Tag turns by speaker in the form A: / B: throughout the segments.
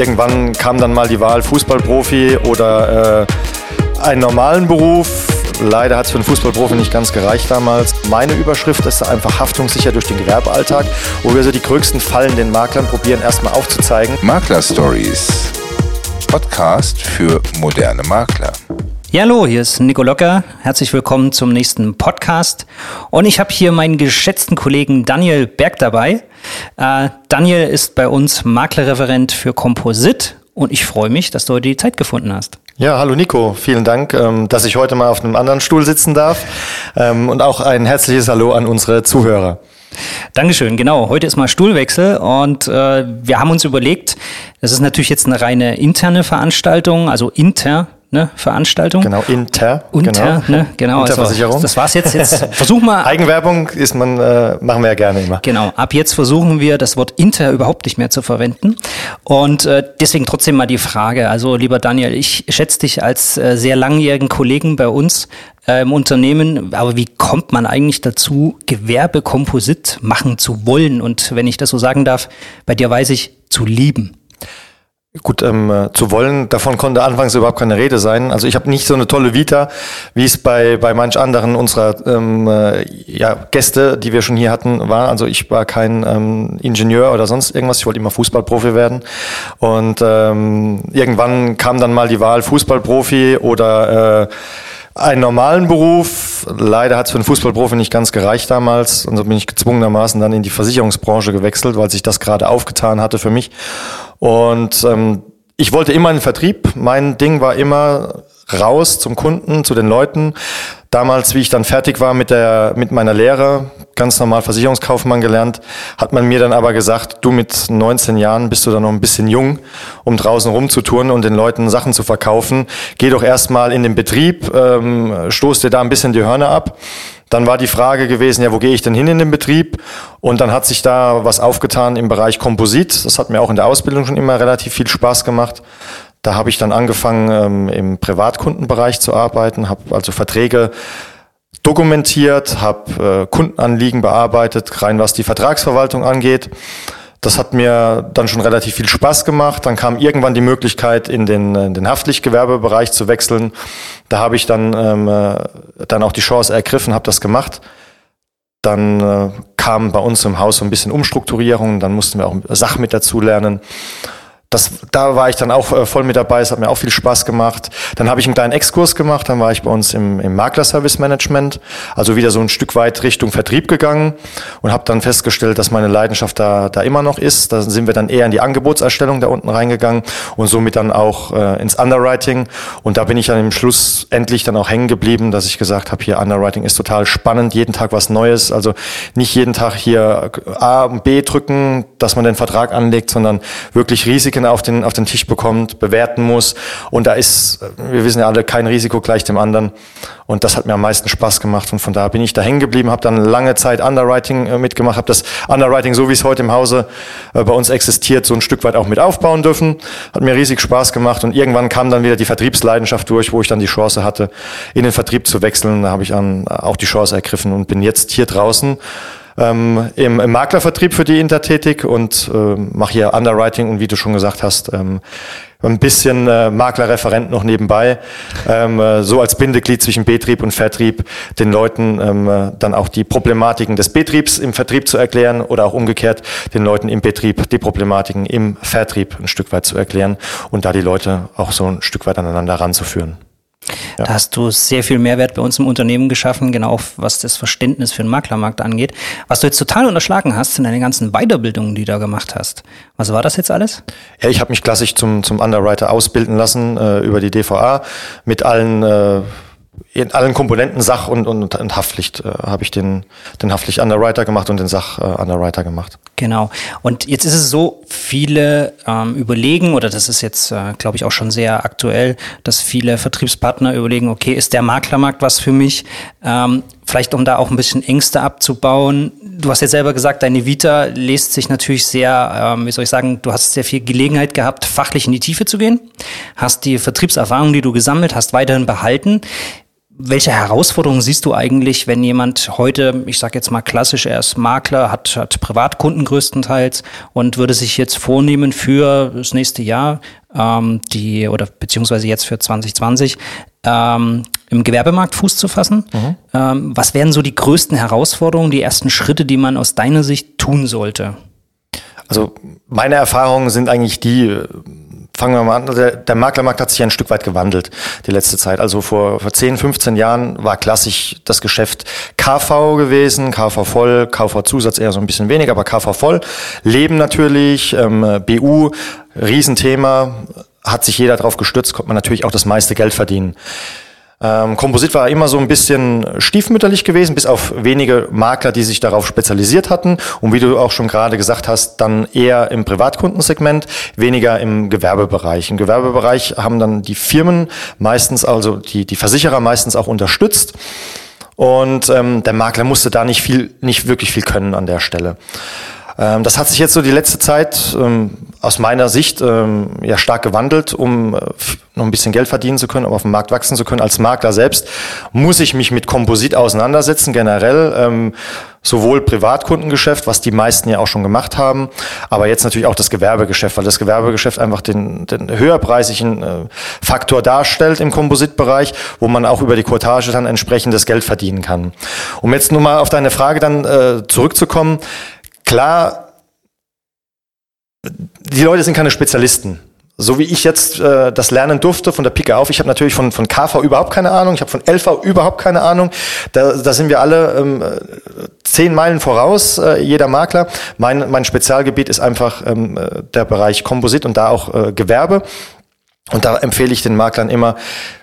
A: irgendwann kam dann mal die Wahl Fußballprofi oder äh, einen normalen Beruf. Leider hat es für einen Fußballprofi nicht ganz gereicht damals. Meine Überschrift ist einfach haftungssicher durch den Gewerbealltag, wo wir so die größten Fallen den Maklern probieren erstmal aufzuzeigen.
B: Makler Stories. Podcast für moderne Makler.
C: Ja, hallo, hier ist Nico Locker. Herzlich willkommen zum nächsten Podcast. Und ich habe hier meinen geschätzten Kollegen Daniel Berg dabei. Äh, Daniel ist bei uns Maklerreferent für Komposit und ich freue mich, dass du heute die Zeit gefunden hast.
A: Ja, hallo Nico, vielen Dank, ähm, dass ich heute mal auf einem anderen Stuhl sitzen darf. Ähm, und auch ein herzliches Hallo an unsere Zuhörer.
C: Dankeschön, genau. Heute ist mal Stuhlwechsel und äh, wir haben uns überlegt, das ist natürlich jetzt eine reine interne Veranstaltung, also inter ne, Veranstaltung.
A: Genau, Inter.
C: Inter,
A: genau.
C: ne, genau.
A: Interversicherung.
C: Also, das war's jetzt. Jetzt versuch mal.
A: Eigenwerbung ist man, äh, machen wir ja gerne immer.
C: Genau. Ab jetzt versuchen wir, das Wort Inter überhaupt nicht mehr zu verwenden. Und äh, deswegen trotzdem mal die Frage. Also, lieber Daniel, ich schätze dich als äh, sehr langjährigen Kollegen bei uns äh, im Unternehmen. Aber wie kommt man eigentlich dazu, Gewerbekomposit machen zu wollen? Und wenn ich das so sagen darf, bei dir weiß ich, zu lieben.
A: Gut, ähm, äh, zu wollen, davon konnte anfangs überhaupt keine Rede sein. Also ich habe nicht so eine tolle Vita, wie es bei, bei manch anderen unserer ähm, äh, ja, Gäste, die wir schon hier hatten, war. Also ich war kein ähm, Ingenieur oder sonst irgendwas. Ich wollte immer Fußballprofi werden. Und ähm, irgendwann kam dann mal die Wahl Fußballprofi oder äh, einen normalen Beruf. Leider hat es für einen Fußballprofi nicht ganz gereicht damals. Und so bin ich gezwungenermaßen dann in die Versicherungsbranche gewechselt, weil sich das gerade aufgetan hatte für mich. Und ähm, ich wollte immer in den Vertrieb. Mein Ding war immer raus zum Kunden, zu den Leuten. Damals, wie ich dann fertig war mit der, mit meiner Lehre, ganz normal Versicherungskaufmann gelernt, hat man mir dann aber gesagt, du mit 19 Jahren bist du dann noch ein bisschen jung, um draußen rumzutouren und den Leuten Sachen zu verkaufen. Geh doch erstmal in den Betrieb, ähm, stoß dir da ein bisschen die Hörner ab. Dann war die Frage gewesen, ja, wo gehe ich denn hin in den Betrieb? Und dann hat sich da was aufgetan im Bereich Komposit. Das hat mir auch in der Ausbildung schon immer relativ viel Spaß gemacht. Da habe ich dann angefangen, ähm, im Privatkundenbereich zu arbeiten, habe also Verträge dokumentiert, habe äh, Kundenanliegen bearbeitet, rein was die Vertragsverwaltung angeht. Das hat mir dann schon relativ viel Spaß gemacht. Dann kam irgendwann die Möglichkeit, in den, in den Haftpflichtgewerbebereich zu wechseln. Da habe ich dann, ähm, äh, dann auch die Chance ergriffen, habe das gemacht. Dann äh, kam bei uns im Haus so ein bisschen Umstrukturierung, dann mussten wir auch Sach mit dazu lernen das, da war ich dann auch äh, voll mit dabei, es hat mir auch viel Spaß gemacht. Dann habe ich einen kleinen Exkurs gemacht, dann war ich bei uns im, im Makler-Service Management, also wieder so ein Stück weit Richtung Vertrieb gegangen und habe dann festgestellt, dass meine Leidenschaft da, da immer noch ist. Da sind wir dann eher in die Angebotserstellung da unten reingegangen und somit dann auch äh, ins Underwriting. Und da bin ich dann im Schluss endlich dann auch hängen geblieben, dass ich gesagt habe, hier Underwriting ist total spannend, jeden Tag was Neues. Also nicht jeden Tag hier A und B drücken, dass man den Vertrag anlegt, sondern wirklich Risiken Risiken auf den, auf den Tisch bekommt, bewerten muss. Und da ist, wir wissen ja alle, kein Risiko gleich dem anderen. Und das hat mir am meisten Spaß gemacht. Und von da bin ich da hängen geblieben, habe dann lange Zeit Underwriting äh, mitgemacht, habe das Underwriting, so wie es heute im Hause äh, bei uns existiert, so ein Stück weit auch mit aufbauen dürfen. Hat mir riesig Spaß gemacht. Und irgendwann kam dann wieder die Vertriebsleidenschaft durch, wo ich dann die Chance hatte, in den Vertrieb zu wechseln. Da habe ich dann auch die Chance ergriffen und bin jetzt hier draußen ähm, im, im Maklervertrieb für die Inter tätig und äh, mache hier Underwriting und wie du schon gesagt hast, ähm, ein bisschen äh, Maklerreferent noch nebenbei, ähm, äh, so als Bindeglied zwischen Betrieb und Vertrieb, den Leuten ähm, äh, dann auch die Problematiken des Betriebs im Vertrieb zu erklären oder auch umgekehrt den Leuten im Betrieb die Problematiken im Vertrieb ein Stück weit zu erklären und da die Leute auch so ein Stück weit aneinander ranzuführen.
C: Ja. Da hast du sehr viel Mehrwert bei uns im Unternehmen geschaffen, genau was das Verständnis für den Maklermarkt angeht. Was du jetzt total unterschlagen hast, sind deine ganzen Weiterbildungen, die du da gemacht hast. Was war das jetzt alles?
A: Ja, ich habe mich klassisch zum, zum Underwriter ausbilden lassen äh, über die DVA mit allen äh, in allen Komponenten Sach- und, und, und Haftpflicht äh, habe ich den, den Haftpflicht-Underwriter gemacht und den Sach-Underwriter gemacht.
C: Genau. Und jetzt ist es so, viele ähm, überlegen, oder das ist jetzt, äh, glaube ich, auch schon sehr aktuell, dass viele Vertriebspartner überlegen, okay, ist der Maklermarkt was für mich? Ähm, vielleicht um da auch ein bisschen Ängste abzubauen. Du hast ja selber gesagt, deine Vita lässt sich natürlich sehr, ähm, wie soll ich sagen, du hast sehr viel Gelegenheit gehabt, fachlich in die Tiefe zu gehen, hast die Vertriebserfahrung, die du gesammelt hast, weiterhin behalten welche Herausforderungen siehst du eigentlich, wenn jemand heute, ich sage jetzt mal klassisch, er ist Makler, hat, hat Privatkunden größtenteils und würde sich jetzt vornehmen für das nächste Jahr, ähm, die oder beziehungsweise jetzt für 2020 ähm, im Gewerbemarkt Fuß zu fassen. Mhm. Ähm, was wären so die größten Herausforderungen, die ersten Schritte, die man aus deiner Sicht tun sollte?
A: Also meine Erfahrungen sind eigentlich die, fangen wir mal an, der, der, Maklermarkt hat sich ein Stück weit gewandelt die letzte Zeit. Also vor, vor 10, 15 Jahren war klassisch das Geschäft KV gewesen, KV voll, KV Zusatz eher so ein bisschen weniger, aber KV voll. Leben natürlich, ähm, BU, Riesenthema, hat sich jeder drauf gestützt, konnte man natürlich auch das meiste Geld verdienen. Ähm, Komposit war immer so ein bisschen stiefmütterlich gewesen, bis auf wenige Makler, die sich darauf spezialisiert hatten. Und wie du auch schon gerade gesagt hast, dann eher im Privatkundensegment, weniger im Gewerbebereich. Im Gewerbebereich haben dann die Firmen meistens, also die, die Versicherer meistens auch unterstützt. Und ähm, der Makler musste da nicht viel, nicht wirklich viel können an der Stelle. Ähm, das hat sich jetzt so die letzte Zeit ähm, aus meiner Sicht ähm, ja stark gewandelt, um äh, noch ein bisschen Geld verdienen zu können, um auf dem Markt wachsen zu können. Als Makler selbst muss ich mich mit Komposit auseinandersetzen, generell sowohl Privatkundengeschäft, was die meisten ja auch schon gemacht haben, aber jetzt natürlich auch das Gewerbegeschäft, weil das Gewerbegeschäft einfach den, den höherpreisigen äh, Faktor darstellt im Kompositbereich, wo man auch über die Courtage dann entsprechendes Geld verdienen kann. Um jetzt nur mal auf deine Frage dann äh, zurückzukommen, klar, die Leute sind keine Spezialisten. So wie ich jetzt äh, das lernen durfte von der Pike auf. Ich habe natürlich von, von KV überhaupt keine Ahnung. Ich habe von LV überhaupt keine Ahnung. Da, da sind wir alle ähm, zehn Meilen voraus, äh, jeder Makler. Mein, mein Spezialgebiet ist einfach ähm, der Bereich Komposit und da auch äh, Gewerbe. Und da empfehle ich den Maklern immer,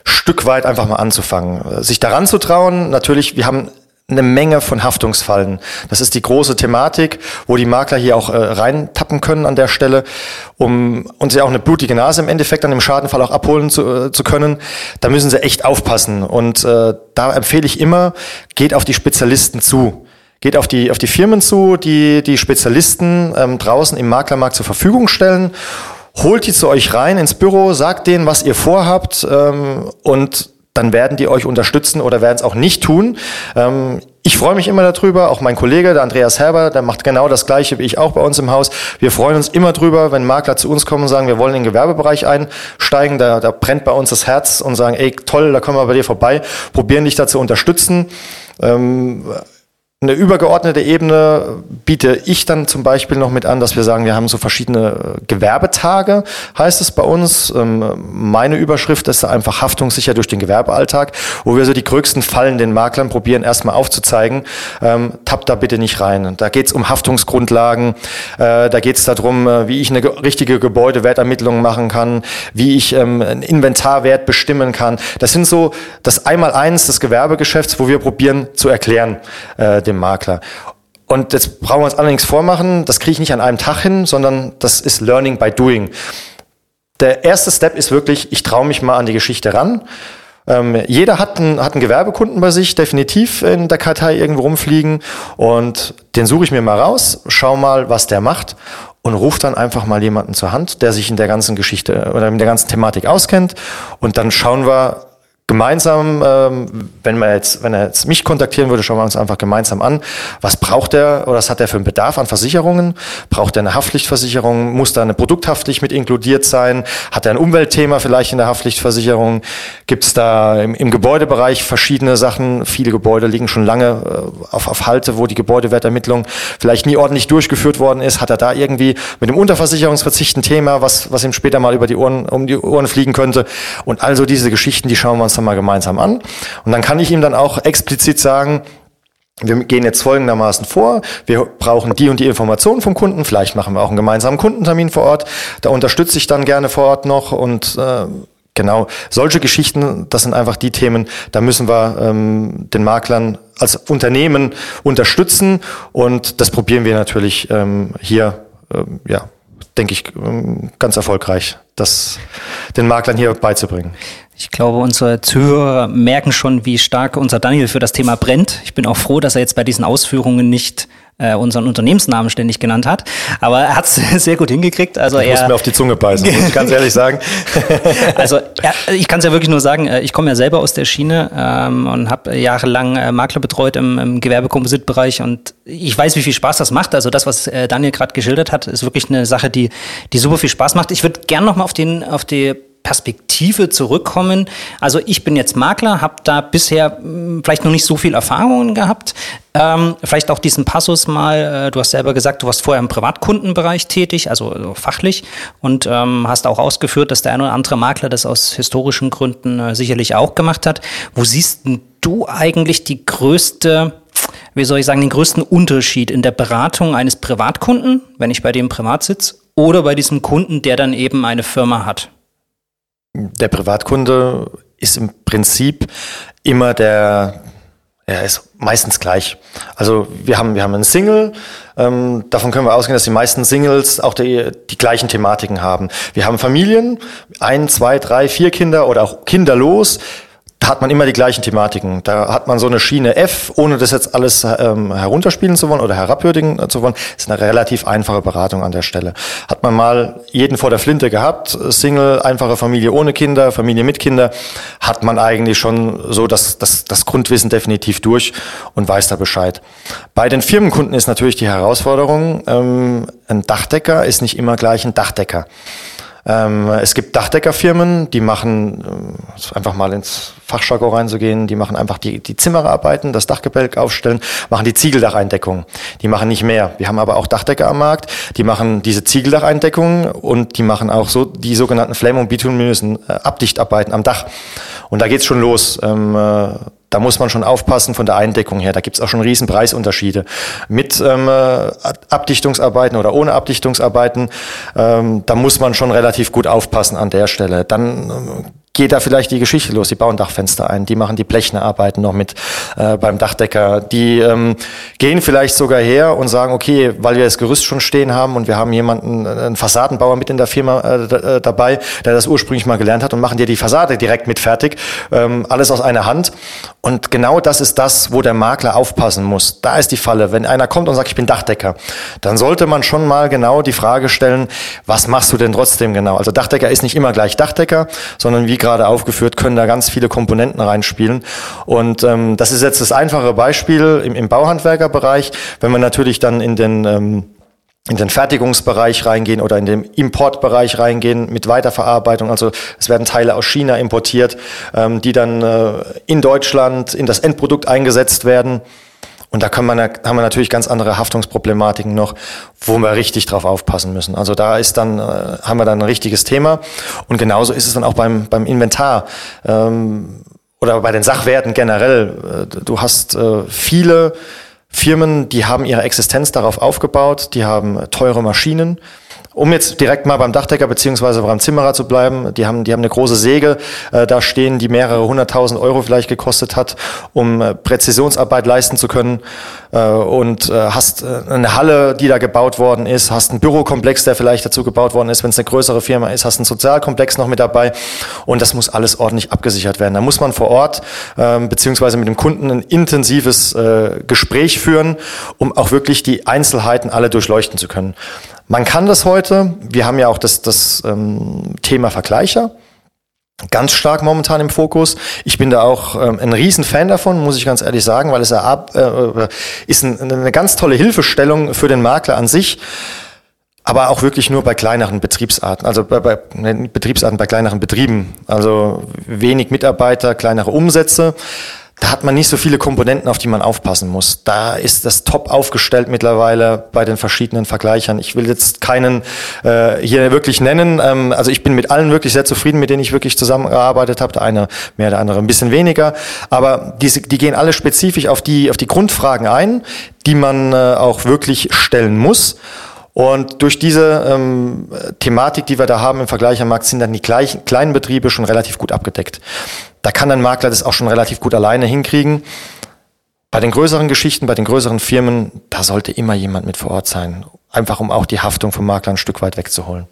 A: Stück weit einfach mal anzufangen. Sich daran zu trauen. Natürlich, wir haben eine Menge von Haftungsfallen. Das ist die große Thematik, wo die Makler hier auch äh, reintappen können an der Stelle, um uns ja auch eine blutige Nase im Endeffekt an dem Schadenfall auch abholen zu, äh, zu können. Da müssen sie echt aufpassen. Und äh, da empfehle ich immer, geht auf die Spezialisten zu. Geht auf die, auf die Firmen zu, die die Spezialisten ähm, draußen im Maklermarkt zur Verfügung stellen. Holt die zu euch rein ins Büro, sagt denen, was ihr vorhabt ähm, und dann werden die euch unterstützen oder werden es auch nicht tun. Ähm, ich freue mich immer darüber, auch mein Kollege, der Andreas Herber, der macht genau das Gleiche wie ich auch bei uns im Haus. Wir freuen uns immer drüber, wenn Makler zu uns kommen und sagen, wir wollen in den Gewerbebereich einsteigen. Da, da brennt bei uns das Herz und sagen, ey, toll, da kommen wir bei dir vorbei, probieren dich da zu unterstützen. Ähm, eine übergeordnete Ebene biete ich dann zum Beispiel noch mit an, dass wir sagen, wir haben so verschiedene äh, Gewerbetage, heißt es bei uns. Ähm, meine Überschrift ist einfach haftungssicher durch den Gewerbealltag, wo wir so die größten Fallen den Maklern probieren erstmal aufzuzeigen. Ähm, tappt da bitte nicht rein. Da geht es um Haftungsgrundlagen, äh, da geht es darum, äh, wie ich eine richtige Gebäudewertermittlung machen kann, wie ich ähm, einen Inventarwert bestimmen kann. Das sind so das Einmaleins des Gewerbegeschäfts, wo wir probieren zu erklären dem Makler. Und jetzt brauchen wir uns allerdings vormachen, das kriege ich nicht an einem Tag hin, sondern das ist Learning by Doing. Der erste Step ist wirklich, ich traue mich mal an die Geschichte ran. Ähm, jeder hat einen, hat einen Gewerbekunden bei sich, definitiv in der Kartei irgendwo rumfliegen. Und den suche ich mir mal raus, schau mal, was der macht und rufe dann einfach mal jemanden zur Hand, der sich in der ganzen Geschichte oder in der ganzen Thematik auskennt. Und dann schauen wir, gemeinsam, ähm, wenn man jetzt, wenn er jetzt mich kontaktieren würde, schauen wir uns einfach gemeinsam an, was braucht er oder was hat er für einen Bedarf an Versicherungen? Braucht er eine Haftpflichtversicherung? Muss da eine Produkthaftpflicht mit inkludiert sein? Hat er ein Umweltthema vielleicht in der Haftpflichtversicherung? Gibt es da im, im, Gebäudebereich verschiedene Sachen? Viele Gebäude liegen schon lange äh, auf, auf Halte, wo die Gebäudewertermittlung vielleicht nie ordentlich durchgeführt worden ist. Hat er da irgendwie mit dem Unterversicherungsverzicht ein Thema, was, was ihm später mal über die Ohren, um die Ohren fliegen könnte? Und also diese Geschichten, die schauen wir uns dann mal gemeinsam an. Und dann kann ich ihm dann auch explizit sagen, wir gehen jetzt folgendermaßen vor. Wir brauchen die und die Informationen vom Kunden. Vielleicht machen wir auch einen gemeinsamen Kundentermin vor Ort. Da unterstütze ich dann gerne vor Ort noch und äh, Genau, solche Geschichten, das sind einfach die Themen, da müssen wir ähm, den Maklern als Unternehmen unterstützen und das probieren wir natürlich ähm, hier, ähm, ja, denke ich, ähm, ganz erfolgreich, das den Maklern hier beizubringen.
C: Ich glaube, unsere Zuhörer merken schon, wie stark unser Daniel für das Thema brennt. Ich bin auch froh, dass er jetzt bei diesen Ausführungen nicht äh, unseren Unternehmensnamen ständig genannt hat. Aber er hat es sehr gut hingekriegt. Also
A: ich
C: er
A: muss mir auf die Zunge beißen, muss ich ganz ehrlich sagen.
C: also er, ich kann es ja wirklich nur sagen, äh, ich komme ja selber aus der Schiene ähm, und habe jahrelang äh, Makler betreut im, im Gewerbekompositbereich und ich weiß, wie viel Spaß das macht. Also das, was äh, Daniel gerade geschildert hat, ist wirklich eine Sache, die, die super viel Spaß macht. Ich würde gern nochmal auf, den, auf die Perspektive zurückkommen. Also ich bin jetzt Makler, habe da bisher hm, vielleicht noch nicht so viel Erfahrungen gehabt. Ähm, vielleicht auch diesen Passus mal, äh, du hast selber gesagt, du warst vorher im Privatkundenbereich tätig, also, also fachlich, und ähm, hast auch ausgeführt, dass der ein oder andere Makler das aus historischen Gründen äh, sicherlich auch gemacht hat. Wo siehst du eigentlich die größte wie soll ich sagen, den größten Unterschied in der Beratung eines Privatkunden, wenn ich bei dem privat sitze, oder bei diesem Kunden, der dann eben eine Firma hat?
A: Der Privatkunde ist im Prinzip immer der, er ist meistens gleich. Also wir haben, wir haben einen Single, ähm, davon können wir ausgehen, dass die meisten Singles auch die, die gleichen Thematiken haben. Wir haben Familien, ein, zwei, drei, vier Kinder oder auch kinderlos da hat man immer die gleichen Thematiken. Da hat man so eine Schiene F, ohne das jetzt alles ähm, herunterspielen zu wollen oder herabwürdigen äh, zu wollen. Ist eine relativ einfache Beratung an der Stelle. Hat man mal jeden vor der Flinte gehabt, Single, einfache Familie ohne Kinder, Familie mit Kinder, hat man eigentlich schon so das, das, das Grundwissen definitiv durch und weiß da Bescheid. Bei den Firmenkunden ist natürlich die Herausforderung, ähm, ein Dachdecker ist nicht immer gleich ein Dachdecker. Ähm, es gibt Dachdeckerfirmen, die machen, äh, einfach mal ins Fachjargon reinzugehen, die machen einfach die, die Zimmerarbeiten, das Dachgebälk aufstellen, machen die Ziegeldacheindeckung. Die machen nicht mehr. Wir haben aber auch Dachdecker am Markt, die machen diese Ziegeldacheindeckung und die machen auch so die sogenannten Flame- und bituminösen äh, Abdichtarbeiten am Dach. Und da geht's schon los. Ähm, äh, da muss man schon aufpassen von der Eindeckung her. Da gibt's auch schon riesen Preisunterschiede. Mit ähm, Abdichtungsarbeiten oder ohne Abdichtungsarbeiten, ähm, da muss man schon relativ gut aufpassen an der Stelle. Dann ähm, geht da vielleicht die Geschichte los. Die bauen Dachfenster ein, die machen die Blechnerarbeiten noch mit äh, beim Dachdecker. Die ähm, gehen vielleicht sogar her und sagen, okay, weil wir das Gerüst schon stehen haben und wir haben jemanden, äh, einen Fassadenbauer mit in der Firma äh, äh, dabei, der das ursprünglich mal gelernt hat und machen dir die Fassade direkt mit fertig. Ähm, alles aus einer Hand. Und genau das ist das, wo der Makler aufpassen muss. Da ist die Falle. Wenn einer kommt und sagt, ich bin Dachdecker, dann sollte man schon mal genau die Frage stellen, was machst du denn trotzdem genau? Also Dachdecker ist nicht immer gleich Dachdecker, sondern wie gerade aufgeführt, können da ganz viele Komponenten reinspielen. Und ähm, das ist jetzt das einfache Beispiel im, im Bauhandwerkerbereich. Wenn wir natürlich dann in den ähm, in den Fertigungsbereich reingehen oder in den Importbereich reingehen mit Weiterverarbeitung. Also es werden Teile aus China importiert, ähm, die dann äh, in Deutschland in das Endprodukt eingesetzt werden. Und da kann man, haben wir natürlich ganz andere Haftungsproblematiken noch, wo wir richtig drauf aufpassen müssen. Also da ist dann, äh, haben wir dann ein richtiges Thema. Und genauso ist es dann auch beim, beim Inventar ähm, oder bei den Sachwerten generell. Äh, du hast äh, viele Firmen, die haben ihre Existenz darauf aufgebaut, die haben teure Maschinen um jetzt direkt mal beim Dachdecker beziehungsweise beim Zimmerer zu bleiben, die haben, die haben eine große Säge äh, da stehen, die mehrere hunderttausend Euro vielleicht gekostet hat, um äh, Präzisionsarbeit leisten zu können. Äh, und äh, hast äh, eine Halle, die da gebaut worden ist, hast einen Bürokomplex, der vielleicht dazu gebaut worden ist, wenn es eine größere Firma ist, hast einen Sozialkomplex noch mit dabei. Und das muss alles ordentlich abgesichert werden. Da muss man vor Ort äh, beziehungsweise mit dem Kunden ein intensives äh, Gespräch führen, um auch wirklich die Einzelheiten alle durchleuchten zu können. Man kann das heute. Wir haben ja auch das, das ähm, Thema Vergleicher ganz stark momentan im Fokus. Ich bin da auch ähm, ein Riesenfan davon, muss ich ganz ehrlich sagen, weil es ab, äh, ist ein, eine ganz tolle Hilfestellung für den Makler an sich, aber auch wirklich nur bei kleineren Betriebsarten, also bei, bei Betriebsarten bei kleineren Betrieben, also wenig Mitarbeiter, kleinere Umsätze da hat man nicht so viele Komponenten, auf die man aufpassen muss. Da ist das top aufgestellt mittlerweile bei den verschiedenen Vergleichern. Ich will jetzt keinen äh, hier wirklich nennen. Ähm, also ich bin mit allen wirklich sehr zufrieden, mit denen ich wirklich zusammengearbeitet habe. Der eine mehr, der andere ein bisschen weniger. Aber diese, die gehen alle spezifisch auf die, auf die Grundfragen ein, die man äh, auch wirklich stellen muss. Und durch diese ähm, Thematik, die wir da haben im Vergleich am Markt, sind dann die gleichen, kleinen Betriebe schon relativ gut abgedeckt. Da kann ein Makler das auch schon relativ gut alleine hinkriegen. Bei den größeren Geschichten, bei den größeren Firmen, da sollte immer jemand mit vor Ort sein. Einfach um auch die Haftung vom Makler ein Stück weit wegzuholen.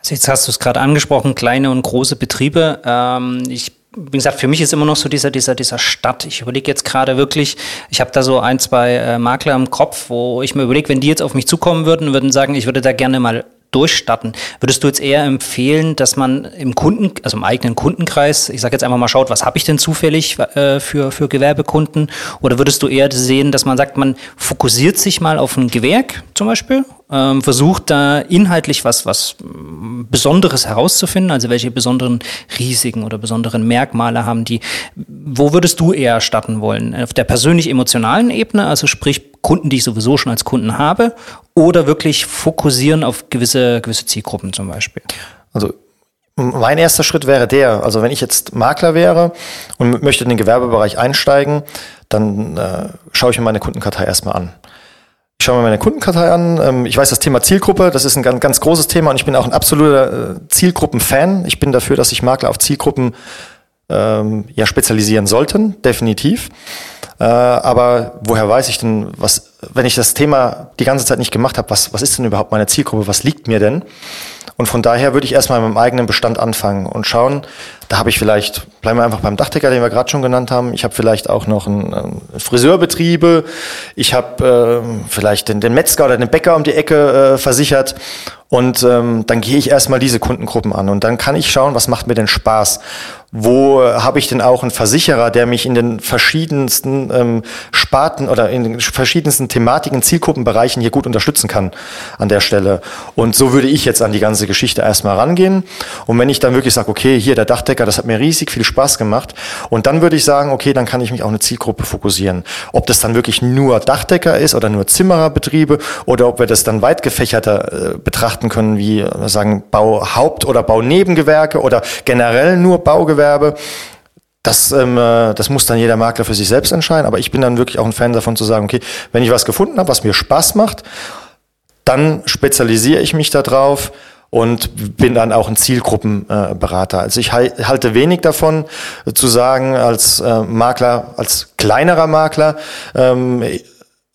C: Also jetzt hast du es gerade angesprochen, kleine und große Betriebe. Ähm, ich wie gesagt, für mich ist immer noch so dieser, dieser, dieser Stadt. Ich überlege jetzt gerade wirklich, ich habe da so ein, zwei äh, Makler im Kopf, wo ich mir überlege, wenn die jetzt auf mich zukommen würden, würden sagen, ich würde da gerne mal durchstatten. Würdest du jetzt eher empfehlen, dass man im Kunden, also im eigenen Kundenkreis, ich sage jetzt einfach mal schaut, was habe ich denn zufällig äh, für, für Gewerbekunden? Oder würdest du eher sehen, dass man sagt, man fokussiert sich mal auf ein Gewerk zum Beispiel ähm, versucht da inhaltlich was, was Besonderes herauszufinden, also welche besonderen Risiken oder besonderen Merkmale haben die. Wo würdest du eher starten wollen? Auf der persönlich-emotionalen Ebene, also sprich Kunden, die ich sowieso schon als Kunden habe, oder wirklich fokussieren auf gewisse, gewisse Zielgruppen zum Beispiel?
A: Also mein erster Schritt wäre der, also wenn ich jetzt Makler wäre und möchte in den Gewerbebereich einsteigen, dann äh, schaue ich mir meine Kundenkartei erstmal an. Ich schaue mir meine Kundenkartei an. Ähm, ich weiß, das Thema Zielgruppe, das ist ein ganz, ganz großes Thema und ich bin auch ein absoluter äh, Zielgruppen-Fan. Ich bin dafür, dass sich Makler auf Zielgruppen ähm, ja, spezialisieren sollten, definitiv. Äh, aber woher weiß ich denn, was, wenn ich das Thema die ganze Zeit nicht gemacht habe, was, was ist denn überhaupt meine Zielgruppe, was liegt mir denn? Und von daher würde ich erstmal mit meinem eigenen Bestand anfangen und schauen, da habe ich vielleicht, bleiben wir einfach beim Dachdecker, den wir gerade schon genannt haben, ich habe vielleicht auch noch einen, einen Friseurbetriebe, ich habe äh, vielleicht den, den Metzger oder den Bäcker um die Ecke äh, versichert. Und ähm, dann gehe ich erstmal diese Kundengruppen an. Und dann kann ich schauen, was macht mir denn Spaß. Wo habe ich denn auch einen Versicherer, der mich in den verschiedensten ähm, Sparten oder in den verschiedensten Thematiken, Zielgruppenbereichen hier gut unterstützen kann an der Stelle. Und so würde ich jetzt an die ganze Geschichte erstmal rangehen. Und wenn ich dann wirklich sage, okay, hier der Dachdecker, das hat mir riesig viel Spaß gemacht. Und dann würde ich sagen, okay, dann kann ich mich auf eine Zielgruppe fokussieren. Ob das dann wirklich nur Dachdecker ist oder nur Zimmererbetriebe oder ob wir das dann weit gefächerter äh, betrachten können, wie äh, sagen Bauhaupt- oder Baunebengewerke oder generell nur Baugewerke Wettbewerbe. Das, ähm, äh, das muss dann jeder Makler für sich selbst entscheiden. Aber ich bin dann wirklich auch ein Fan davon zu sagen, okay, wenn ich was gefunden habe, was mir Spaß macht, dann spezialisiere ich mich da drauf und bin dann auch ein Zielgruppenberater. Also ich halte wenig davon zu sagen, als äh, Makler, als kleinerer Makler, ähm,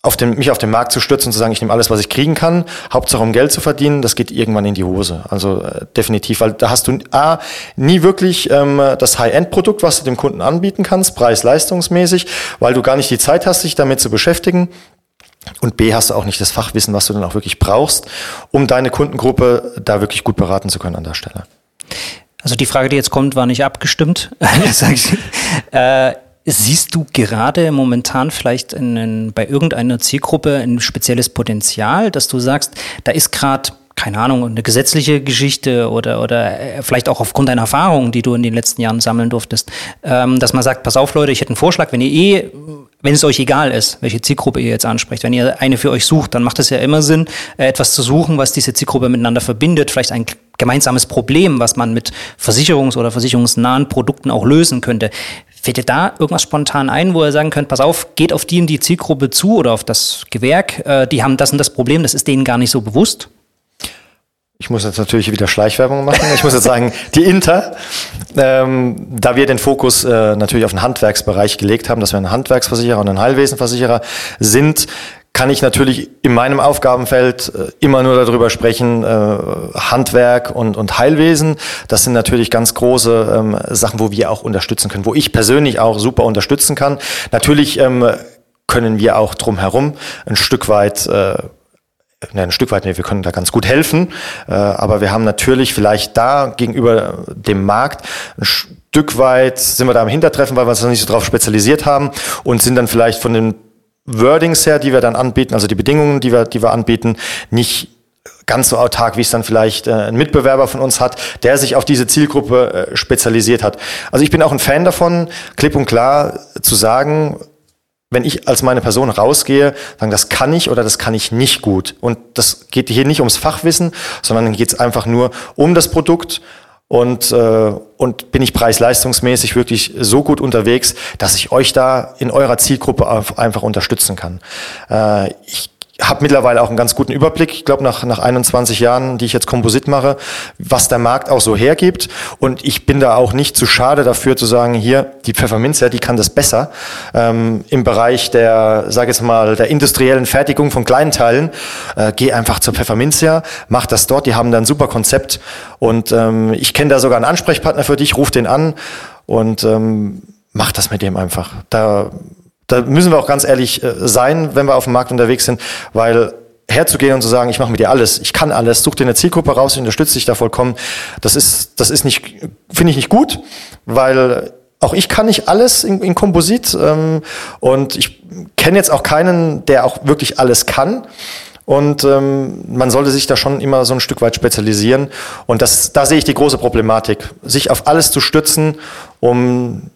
A: auf den, mich auf den Markt zu stürzen und zu sagen, ich nehme alles, was ich kriegen kann, Hauptsache um Geld zu verdienen, das geht irgendwann in die Hose. Also äh, definitiv, weil da hast du A, nie wirklich ähm, das High-End-Produkt, was du dem Kunden anbieten kannst, preis-leistungsmäßig, weil du gar nicht die Zeit hast, sich damit zu beschäftigen. Und B, hast du auch nicht das Fachwissen, was du dann auch wirklich brauchst, um deine Kundengruppe da wirklich gut beraten zu können an der Stelle.
C: Also die Frage, die jetzt kommt, war nicht abgestimmt. äh, Siehst du gerade momentan vielleicht in, bei irgendeiner Zielgruppe ein spezielles Potenzial, dass du sagst, da ist gerade keine Ahnung, eine gesetzliche Geschichte oder, oder äh, vielleicht auch aufgrund deiner Erfahrungen, die du in den letzten Jahren sammeln durftest, ähm, dass man sagt, pass auf Leute, ich hätte einen Vorschlag, wenn ihr eh, wenn es euch egal ist, welche Zielgruppe ihr jetzt ansprecht, wenn ihr eine für euch sucht, dann macht es ja immer Sinn, äh, etwas zu suchen, was diese Zielgruppe miteinander verbindet, vielleicht ein gemeinsames Problem, was man mit versicherungs- oder versicherungsnahen Produkten auch lösen könnte. Fällt dir da irgendwas spontan ein, wo ihr sagen könnt, pass auf, geht auf die in die Zielgruppe zu oder auf das Gewerk, äh, die haben das und das Problem, das ist denen gar nicht so bewusst?
A: Ich muss jetzt natürlich wieder Schleichwerbung machen. Ich muss jetzt sagen, die Inter, ähm, da wir den Fokus äh, natürlich auf den Handwerksbereich gelegt haben, dass wir ein Handwerksversicherer und ein Heilwesenversicherer sind, kann ich natürlich in meinem Aufgabenfeld äh, immer nur darüber sprechen, äh, Handwerk und, und Heilwesen. Das sind natürlich ganz große ähm, Sachen, wo wir auch unterstützen können, wo ich persönlich auch super unterstützen kann. Natürlich ähm, können wir auch drumherum ein Stück weit äh, ein Stück weit, nee, wir können da ganz gut helfen, aber wir haben natürlich vielleicht da gegenüber dem Markt ein Stück weit sind wir da am Hintertreffen, weil wir uns noch nicht so drauf spezialisiert haben und sind dann vielleicht von den Wordings her, die wir dann anbieten, also die Bedingungen, die wir, die wir anbieten, nicht ganz so autark, wie es dann vielleicht äh, ein Mitbewerber von uns hat, der sich auf diese Zielgruppe äh, spezialisiert hat. Also ich bin auch ein Fan davon, klipp und klar zu sagen, wenn ich als meine Person rausgehe, sagen, das kann ich oder das kann ich nicht gut. Und das geht hier nicht ums Fachwissen, sondern geht es einfach nur um das Produkt und, äh, und bin ich preis-leistungsmäßig wirklich so gut unterwegs, dass ich euch da in eurer Zielgruppe einfach unterstützen kann. Äh, ich habe mittlerweile auch einen ganz guten Überblick, ich glaube nach, nach 21 Jahren, die ich jetzt Komposit mache, was der Markt auch so hergibt. Und ich bin da auch nicht zu schade dafür zu sagen, hier, die Pfefferminzia, die kann das besser. Ähm, Im Bereich der, sage jetzt mal, der industriellen Fertigung von kleinen Teilen, äh, geh einfach zur Pfefferminzia, mach das dort, die haben da ein super Konzept. Und ähm, ich kenne da sogar einen Ansprechpartner für dich, ruf den an und ähm, macht das mit dem einfach. Da, da müssen wir auch ganz ehrlich äh, sein, wenn wir auf dem Markt unterwegs sind, weil herzugehen und zu sagen, ich mache mit dir alles, ich kann alles, such dir eine Zielgruppe raus, ich unterstütze dich da vollkommen, das ist, das ist nicht, finde ich nicht gut, weil auch ich kann nicht alles in, in Komposit ähm, und ich kenne jetzt auch keinen, der auch wirklich alles kann. Und ähm, man sollte sich da schon immer so ein Stück weit spezialisieren. Und das, da sehe ich die große Problematik, sich auf alles zu stützen, um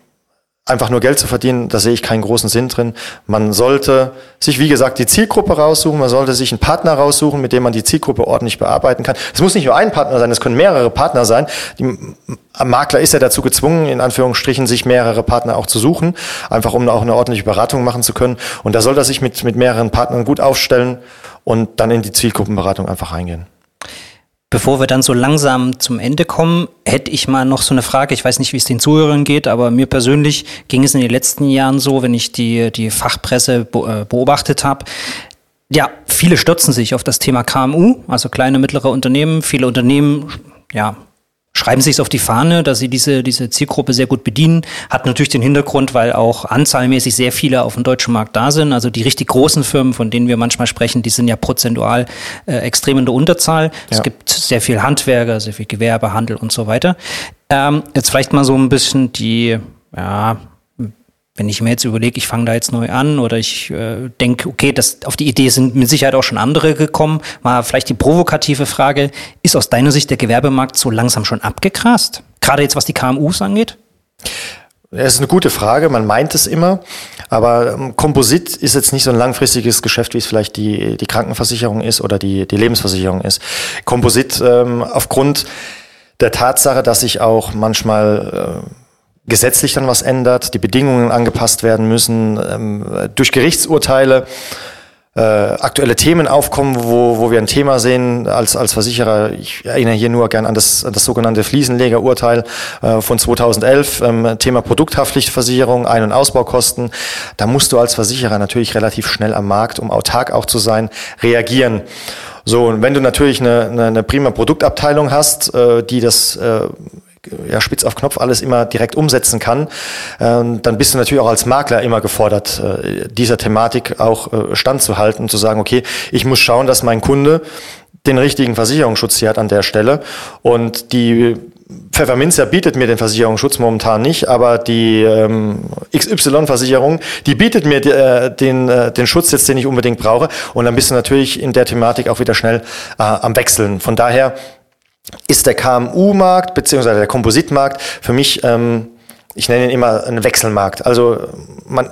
A: einfach nur Geld zu verdienen, da sehe ich keinen großen Sinn drin. Man sollte sich, wie gesagt, die Zielgruppe raussuchen, man sollte sich einen Partner raussuchen, mit dem man die Zielgruppe ordentlich bearbeiten kann. Es muss nicht nur ein Partner sein, es können mehrere Partner sein. Die, Makler ist ja dazu gezwungen, in Anführungsstrichen, sich mehrere Partner auch zu suchen, einfach um auch eine ordentliche Beratung machen zu können. Und da soll er sich mit, mit mehreren Partnern gut aufstellen und dann in die Zielgruppenberatung einfach reingehen.
C: Bevor wir dann so langsam zum Ende kommen, hätte ich mal noch so eine Frage. Ich weiß nicht, wie es den Zuhörern geht, aber mir persönlich ging es in den letzten Jahren so, wenn ich die, die Fachpresse äh, beobachtet habe. Ja, viele stürzen sich auf das Thema KMU, also kleine, mittlere Unternehmen. Viele Unternehmen, ja, schreiben sich es auf die Fahne, dass sie diese, diese Zielgruppe sehr gut bedienen. Hat natürlich den Hintergrund, weil auch anzahlmäßig sehr viele auf dem deutschen Markt da sind. Also die richtig großen Firmen, von denen wir manchmal sprechen, die sind ja prozentual äh, extrem in der Unterzahl. Ja. Es gibt sehr viel Handwerker, sehr viel Gewerbe, Handel und so weiter. Ähm, jetzt vielleicht mal so ein bisschen die, ja, wenn ich mir jetzt überlege, ich fange da jetzt neu an oder ich äh, denke, okay, das, auf die Idee sind mit Sicherheit auch schon andere gekommen, mal vielleicht die provokative Frage, ist aus deiner Sicht der Gewerbemarkt so langsam schon abgegrast? Gerade jetzt, was die KMUs angeht?
A: Das ist eine gute Frage, man meint es immer, aber ähm, Komposit ist jetzt nicht so ein langfristiges Geschäft, wie es vielleicht die, die Krankenversicherung ist oder die, die Lebensversicherung ist. Komposit ähm, aufgrund der Tatsache, dass sich auch manchmal äh, gesetzlich dann was ändert, die Bedingungen angepasst werden müssen, ähm, durch Gerichtsurteile äh, aktuelle Themen aufkommen, wo, wo wir ein Thema sehen als, als Versicherer. Ich erinnere hier nur gern an das, an das sogenannte Fliesenlegerurteil äh, von 2011, ähm, Thema Produkthaftpflichtversicherung, Ein- und Ausbaukosten. Da musst du als Versicherer natürlich relativ schnell am Markt, um autark auch zu sein, reagieren. So, und wenn du natürlich eine, eine, eine prima Produktabteilung hast, äh, die das äh, ja, spitz auf Knopf alles immer direkt umsetzen kann, ähm, dann bist du natürlich auch als Makler immer gefordert, äh, dieser Thematik auch äh, standzuhalten und zu sagen, okay, ich muss schauen, dass mein Kunde den richtigen Versicherungsschutz hier hat an der Stelle. Und die Pfefferminzer bietet mir den Versicherungsschutz momentan nicht, aber die ähm, XY-Versicherung, die bietet mir äh, den, äh, den Schutz jetzt, den ich unbedingt brauche. Und dann bist du natürlich in der Thematik auch wieder schnell äh, am Wechseln. Von daher ist der KMU-Markt beziehungsweise der Kompositmarkt für mich, ähm, ich nenne ihn immer einen Wechselmarkt. Also man,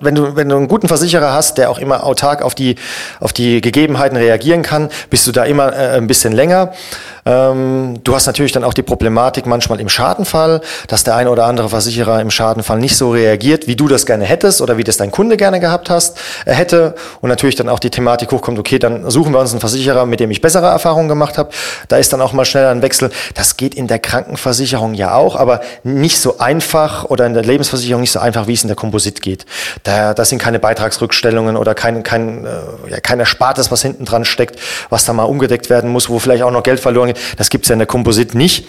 A: wenn du, wenn du einen guten Versicherer hast, der auch immer autark auf die, auf die Gegebenheiten reagieren kann, bist du da immer äh, ein bisschen länger. Ähm, du hast natürlich dann auch die Problematik manchmal im Schadenfall, dass der eine oder andere Versicherer im Schadenfall nicht so reagiert, wie du das gerne hättest oder wie das dein Kunde gerne gehabt hast, äh, hätte. Und natürlich dann auch die Thematik hochkommt, okay, dann suchen wir uns einen Versicherer, mit dem ich bessere Erfahrungen gemacht habe. Da ist dann auch mal schneller ein Wechsel. Das geht in der Krankenversicherung ja auch, aber nicht so einfach oder in der Lebensversicherung nicht so einfach, wie es in der Komposit geht. Da, da sind keine Beitragsrückstellungen oder kein, kein, äh, ja, kein Erspartes, was hinten dran steckt, was da mal umgedeckt werden muss, wo vielleicht auch noch Geld verloren geht. Das gibt's ja in der Komposit nicht.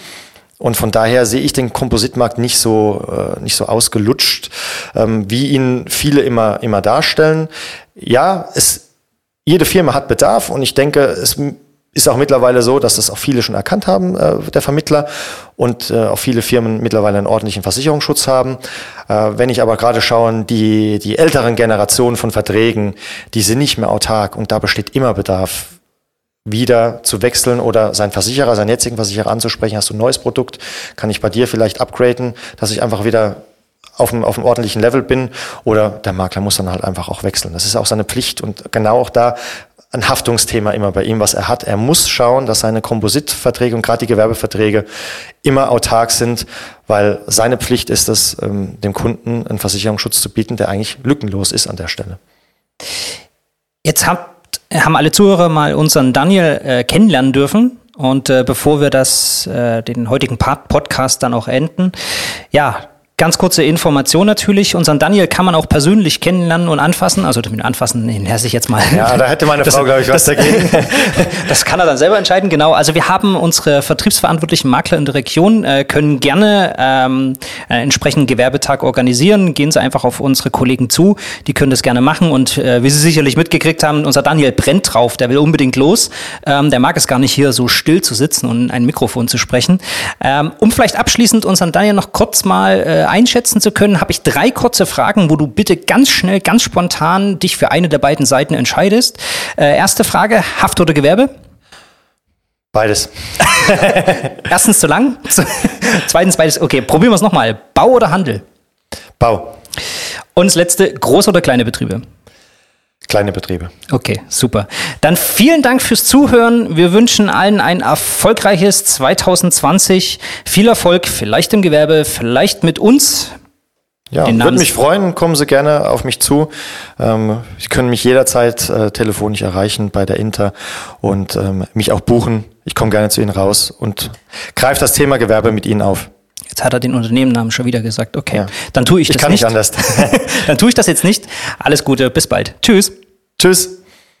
A: Und von daher sehe ich den Kompositmarkt nicht so, äh, nicht so ausgelutscht, ähm, wie ihn viele immer, immer darstellen. Ja, es, jede Firma hat Bedarf und ich denke, es ist auch mittlerweile so, dass das auch viele schon erkannt haben, äh, der Vermittler, und äh, auch viele Firmen mittlerweile einen ordentlichen Versicherungsschutz haben. Äh, wenn ich aber gerade schaue, die, die älteren Generationen von Verträgen, die sind nicht mehr autark und da besteht immer Bedarf wieder zu wechseln oder seinen Versicherer, seinen jetzigen Versicherer anzusprechen, hast du ein neues Produkt, kann ich bei dir vielleicht upgraden, dass ich einfach wieder auf einem, auf einem ordentlichen Level bin oder der Makler muss dann halt einfach auch wechseln. Das ist auch seine Pflicht und genau auch da ein Haftungsthema immer bei ihm, was er hat. Er muss schauen, dass seine Kompositverträge und gerade die Gewerbeverträge immer autark sind, weil seine Pflicht ist es, ähm, dem Kunden einen Versicherungsschutz zu bieten, der eigentlich lückenlos ist an der Stelle.
C: Jetzt habt, haben alle Zuhörer mal unseren Daniel äh, kennenlernen dürfen. Und äh, bevor wir das, äh, den heutigen Podcast dann auch enden, ja, Ganz kurze Information natürlich. Unseren Daniel kann man auch persönlich kennenlernen und anfassen. Also anfassen, den lasse ich jetzt mal.
A: Ja, da hätte meine Frau, glaube ich, was dagegen.
C: das kann er dann selber entscheiden, genau. Also wir haben unsere vertriebsverantwortlichen Makler in der Region, äh, können gerne ähm, einen entsprechenden Gewerbetag organisieren. Gehen Sie einfach auf unsere Kollegen zu, die können das gerne machen. Und äh, wie Sie sicherlich mitgekriegt haben, unser Daniel brennt drauf, der will unbedingt los. Ähm, der mag es gar nicht hier so still zu sitzen und in ein Mikrofon zu sprechen. Ähm, um vielleicht abschließend unseren Daniel noch kurz mal äh, einschätzen zu können, habe ich drei kurze Fragen, wo du bitte ganz schnell, ganz spontan dich für eine der beiden Seiten entscheidest. Äh, erste Frage, Haft oder Gewerbe?
A: Beides.
C: Erstens zu lang, zweitens beides. Okay, probieren wir es nochmal. Bau oder Handel?
A: Bau.
C: Und das letzte, große oder kleine Betriebe?
A: Kleine Betriebe.
C: Okay, super. Dann vielen Dank fürs Zuhören. Wir wünschen allen ein erfolgreiches 2020. Viel Erfolg, vielleicht im Gewerbe, vielleicht mit uns.
A: Ja, würde mich freuen. Kommen Sie gerne auf mich zu. Ähm, Sie können mich jederzeit äh, telefonisch erreichen bei der Inter und ähm, mich auch buchen. Ich komme gerne zu Ihnen raus und greife das Thema Gewerbe mit Ihnen auf.
C: Jetzt hat er den Unternehmennamen schon wieder gesagt. Okay, ja. dann tue ich das
A: ich kann nicht. nicht anders.
C: dann tue ich das jetzt nicht. Alles Gute, bis bald. Tschüss.
A: Tschüss.